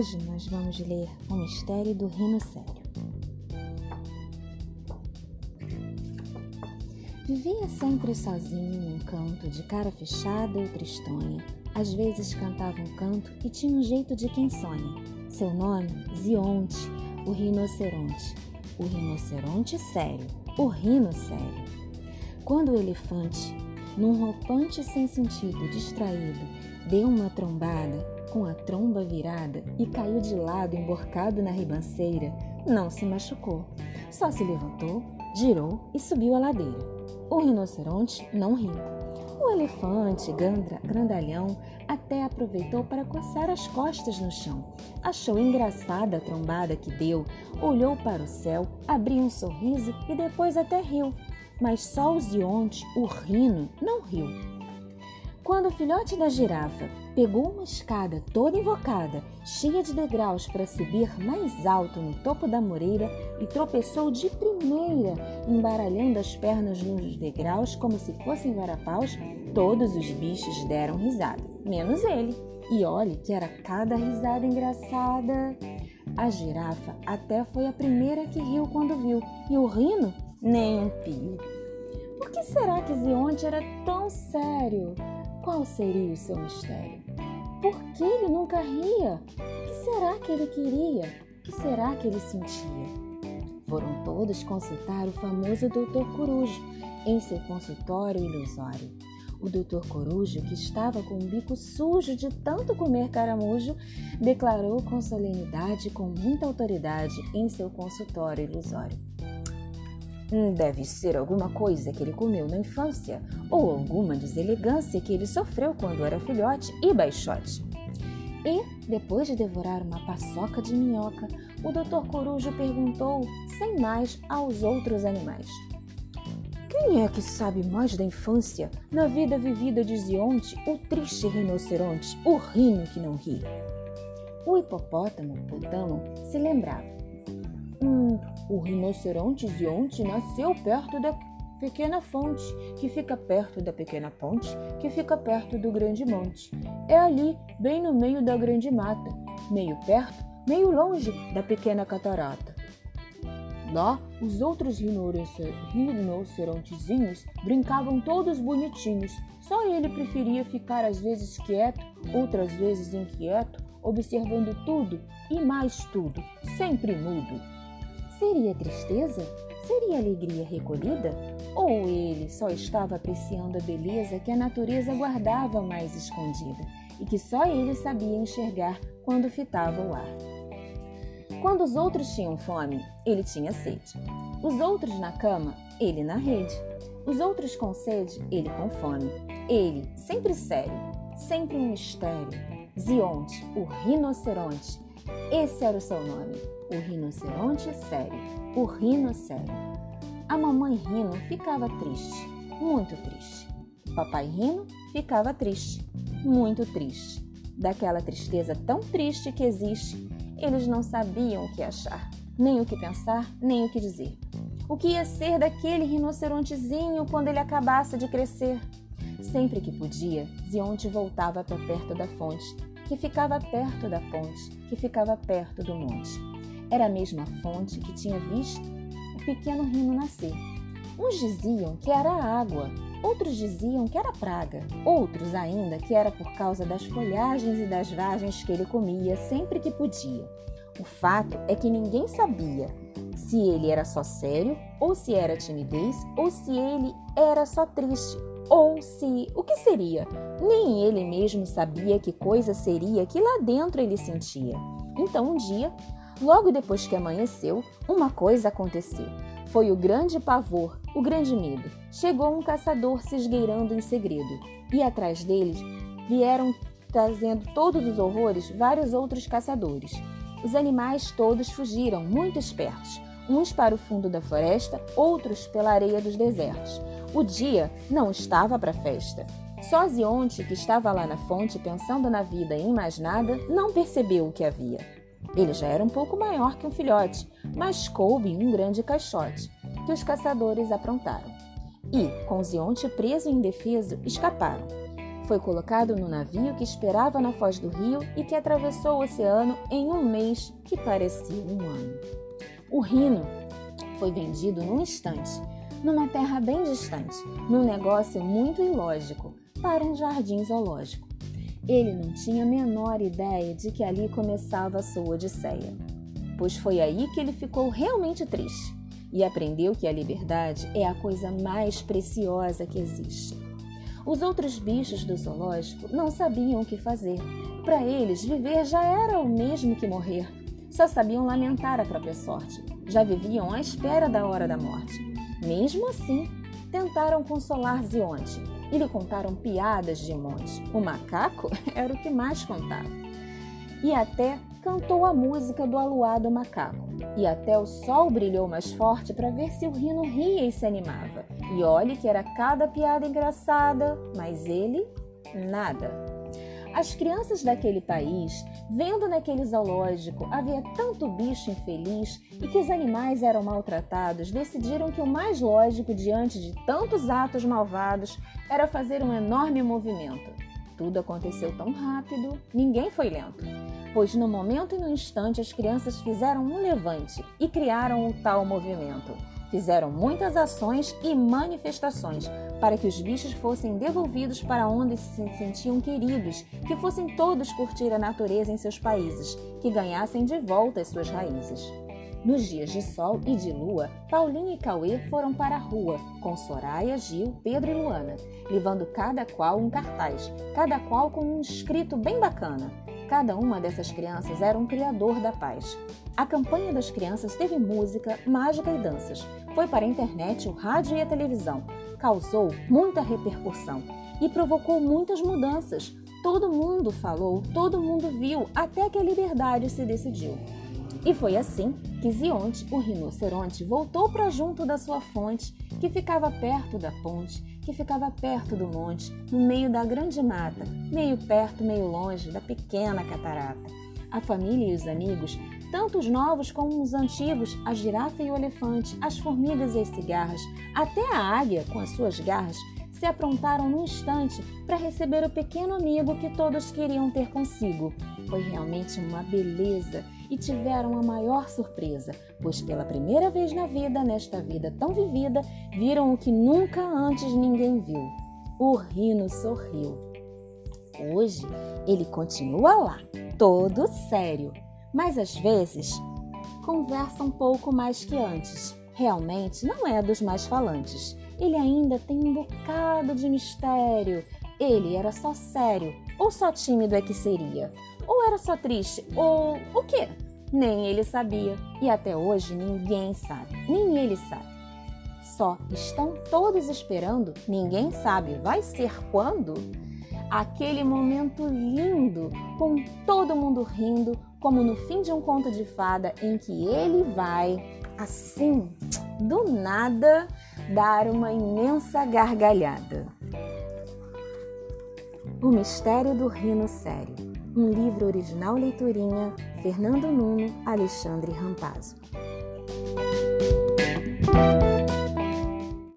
Hoje nós vamos ler O Mistério do Rino Sério. Vivia sempre sozinho num canto, de cara fechada e tristonha. Às vezes cantava um canto e tinha um jeito de quem sonha. Seu nome, Zionte, o rinoceronte. O rinoceronte sério, o rino sério. Quando o elefante, num roupante sem sentido, distraído, deu uma trombada, com a tromba virada e caiu de lado emborcado na ribanceira, não se machucou. Só se levantou, girou e subiu a ladeira. O rinoceronte não riu. O elefante, grandalhão, até aproveitou para coçar as costas no chão. Achou engraçada a trombada que deu, olhou para o céu, abriu um sorriso e depois até riu. Mas só o zionte, o rino, não riu. Quando o filhote da girafa pegou uma escada toda invocada, cheia de degraus para subir mais alto no topo da moreira e tropeçou de primeira, embaralhando as pernas nos degraus como se fossem varapaus, todos os bichos deram risada, menos ele. E olhe que era cada risada engraçada. A girafa até foi a primeira que riu quando viu, e o rino nem um pio. Por que será que Zionte era tão sério? Qual seria o seu mistério? Por que ele nunca ria? O que será que ele queria? O que será que ele sentia? Foram todos consultar o famoso Doutor Corujo em seu consultório ilusório. O doutor Corujo, que estava com o bico sujo de tanto comer caramujo, declarou com solenidade e com muita autoridade em seu consultório ilusório. Deve ser alguma coisa que ele comeu na infância ou alguma deselegância que ele sofreu quando era filhote e baixote. E, depois de devorar uma paçoca de minhoca, o doutor Corujo perguntou, sem mais, aos outros animais: Quem é que sabe mais da infância, na vida vivida de Zionte, o triste rinoceronte, o rino que não ri? O hipopótamo, Potamo, se lembrava o rinoceronte Zionte nasceu perto da pequena fonte, que fica perto da pequena ponte, que fica perto do grande monte. É ali, bem no meio da grande mata, meio perto, meio longe da pequena catarata. Lá, os outros rinocerontezinhos brincavam todos bonitinhos. Só ele preferia ficar às vezes quieto, outras vezes inquieto, observando tudo e mais tudo, sempre mudo. Seria tristeza? Seria alegria recolhida? Ou ele só estava apreciando a beleza que a natureza guardava mais escondida e que só ele sabia enxergar quando fitava o ar? Quando os outros tinham fome, ele tinha sede. Os outros na cama, ele na rede. Os outros com sede, ele com fome. Ele, sempre sério, sempre um mistério. Zionte, o rinoceronte. Esse era o seu nome o rinoceronte sério, o rino sério. A mamãe rino ficava triste, muito triste. Papai rino ficava triste, muito triste. Daquela tristeza tão triste que existe, eles não sabiam o que achar, nem o que pensar, nem o que dizer. O que ia ser daquele rinocerontezinho quando ele acabasse de crescer? Sempre que podia, Zionte voltava para perto da fonte, que ficava perto da ponte, que ficava perto do monte. Era a mesma fonte que tinha visto o pequeno rino nascer. Uns diziam que era água, outros diziam que era praga, outros ainda que era por causa das folhagens e das vagens que ele comia sempre que podia. O fato é que ninguém sabia se ele era só sério, ou se era timidez, ou se ele era só triste, ou se. o que seria? Nem ele mesmo sabia que coisa seria que lá dentro ele sentia. Então um dia Logo depois que amanheceu, uma coisa aconteceu. Foi o grande pavor, o grande medo. Chegou um caçador se esgueirando em segredo, e atrás deles vieram trazendo todos os horrores vários outros caçadores. Os animais todos fugiram, muito espertos, uns para o fundo da floresta, outros pela areia dos desertos. O dia não estava para festa. Só Zionte, que estava lá na fonte pensando na vida e em mais nada, não percebeu o que havia. Ele já era um pouco maior que um filhote, mas coube um grande caixote, que os caçadores aprontaram. E, com Zionte preso e indefeso, escaparam. Foi colocado no navio que esperava na foz do rio e que atravessou o oceano em um mês que parecia um ano. O rino foi vendido num instante, numa terra bem distante, num negócio muito ilógico, para um jardim zoológico. Ele não tinha a menor ideia de que ali começava a sua odisseia, pois foi aí que ele ficou realmente triste e aprendeu que a liberdade é a coisa mais preciosa que existe. Os outros bichos do zoológico não sabiam o que fazer. Para eles, viver já era o mesmo que morrer. Só sabiam lamentar a própria sorte. Já viviam à espera da hora da morte. Mesmo assim, tentaram consolar Zionte e lhe contaram piadas de monte. O macaco era o que mais contava. E até cantou a música do aluado macaco. E até o sol brilhou mais forte para ver se o rino ria e se animava. E olhe que era cada piada engraçada, mas ele nada. As crianças daquele país, vendo naquele zoológico havia tanto bicho infeliz e que os animais eram maltratados, decidiram que o mais lógico diante de tantos atos malvados era fazer um enorme movimento. Tudo aconteceu tão rápido, ninguém foi lento, pois no momento e no instante as crianças fizeram um levante e criaram o tal movimento. Fizeram muitas ações e manifestações para que os bichos fossem devolvidos para onde se sentiam queridos, que fossem todos curtir a natureza em seus países, que ganhassem de volta as suas raízes. Nos dias de sol e de lua, Paulinho e Cauê foram para a rua, com Soraya, Gil, Pedro e Luana, levando cada qual um cartaz, cada qual com um escrito bem bacana. Cada uma dessas crianças era um criador da paz. A campanha das crianças teve música, mágica e danças. Foi para a internet, o rádio e a televisão. Causou muita repercussão e provocou muitas mudanças. Todo mundo falou, todo mundo viu, até que a liberdade se decidiu. E foi assim que Zionte, o rinoceronte, voltou para junto da sua fonte, que ficava perto da ponte, que ficava perto do monte, no meio da grande mata, meio perto, meio longe da pequena catarata. A família e os amigos, tanto os novos como os antigos, a girafa e o elefante, as formigas e as cigarras, até a águia com as suas garras, se aprontaram num instante para receber o pequeno amigo que todos queriam ter consigo. Foi realmente uma beleza e tiveram a maior surpresa, pois pela primeira vez na vida, nesta vida tão vivida, viram o que nunca antes ninguém viu. O rino sorriu. Hoje ele continua lá, todo sério, mas às vezes conversa um pouco mais que antes. Realmente não é dos mais falantes ele ainda tem um bocado de mistério. Ele era só sério, ou só tímido é que seria? Ou era só triste, ou o quê? Nem ele sabia. E até hoje ninguém sabe, nem ele sabe. Só estão todos esperando, ninguém sabe, vai ser quando? Aquele momento lindo, com todo mundo rindo, como no fim de um conto de fada em que ele vai, assim, do nada, dar uma imensa gargalhada. O Mistério do Rino Sério. Um livro original leiturinha Fernando Nuno, Alexandre Rampazzo.